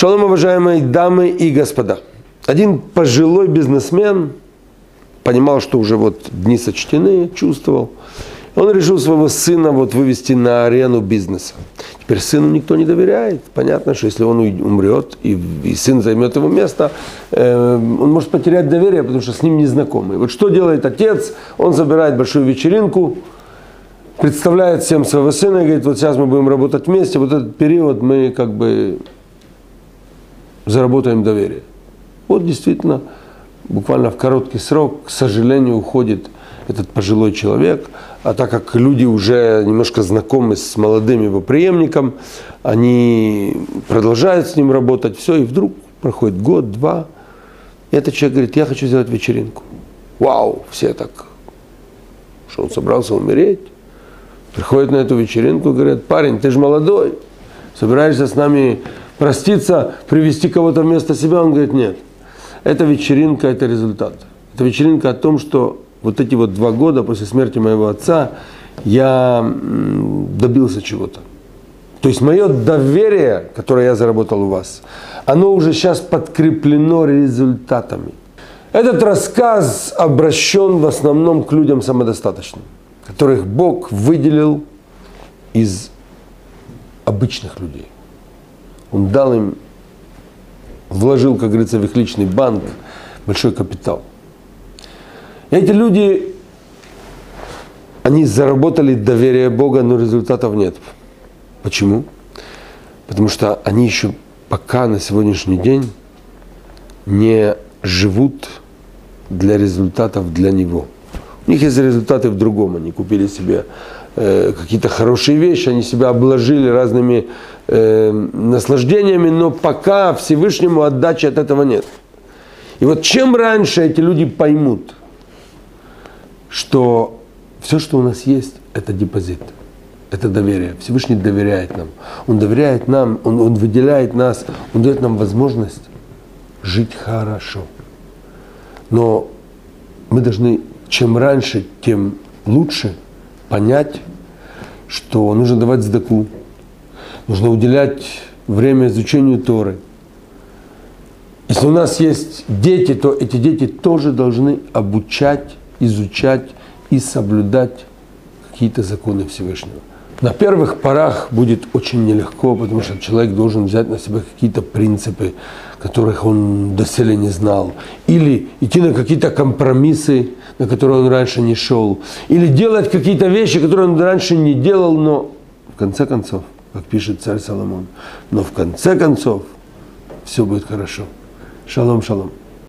Шалом, уважаемые дамы и господа. Один пожилой бизнесмен понимал, что уже вот дни сочтены, чувствовал. Он решил своего сына вот вывести на арену бизнеса. Теперь сыну никто не доверяет. Понятно, что если он умрет и, и сын займет его место, э, он может потерять доверие, потому что с ним не знакомый. Вот что делает отец? Он забирает большую вечеринку, представляет всем своего сына и говорит, вот сейчас мы будем работать вместе, вот этот период мы как бы заработаем доверие. Вот действительно, буквально в короткий срок, к сожалению, уходит этот пожилой человек, а так как люди уже немножко знакомы с молодым его преемником, они продолжают с ним работать, все, и вдруг проходит год, два, и этот человек говорит, я хочу сделать вечеринку. Вау, все так, что он собрался умереть. Приходят на эту вечеринку и говорят, парень, ты же молодой, собираешься с нами проститься, привести кого-то вместо себя, он говорит, нет. Эта вечеринка – это результат. Это вечеринка о том, что вот эти вот два года после смерти моего отца я добился чего-то. То есть мое доверие, которое я заработал у вас, оно уже сейчас подкреплено результатами. Этот рассказ обращен в основном к людям самодостаточным, которых Бог выделил из обычных людей. Он дал им, вложил, как говорится, в их личный банк большой капитал. И эти люди, они заработали доверие Бога, но результатов нет. Почему? Потому что они еще пока на сегодняшний день не живут для результатов для Него. У них есть результаты в другом. Они купили себе э, какие-то хорошие вещи, они себя обложили разными э, наслаждениями, но пока Всевышнему отдачи от этого нет. И вот чем раньше эти люди поймут, что все, что у нас есть, это депозит, это доверие. Всевышний доверяет нам. Он доверяет нам, он, он выделяет нас, он дает нам возможность жить хорошо. Но мы должны чем раньше, тем лучше понять, что нужно давать сдаку, нужно уделять время изучению Торы. Если у нас есть дети, то эти дети тоже должны обучать, изучать и соблюдать какие-то законы Всевышнего. На первых порах будет очень нелегко, потому что человек должен взять на себя какие-то принципы, которых он доселе не знал. Или идти на какие-то компромиссы, на которые он раньше не шел. Или делать какие-то вещи, которые он раньше не делал, но в конце концов, как пишет царь Соломон, но в конце концов все будет хорошо. Шалом, шалом.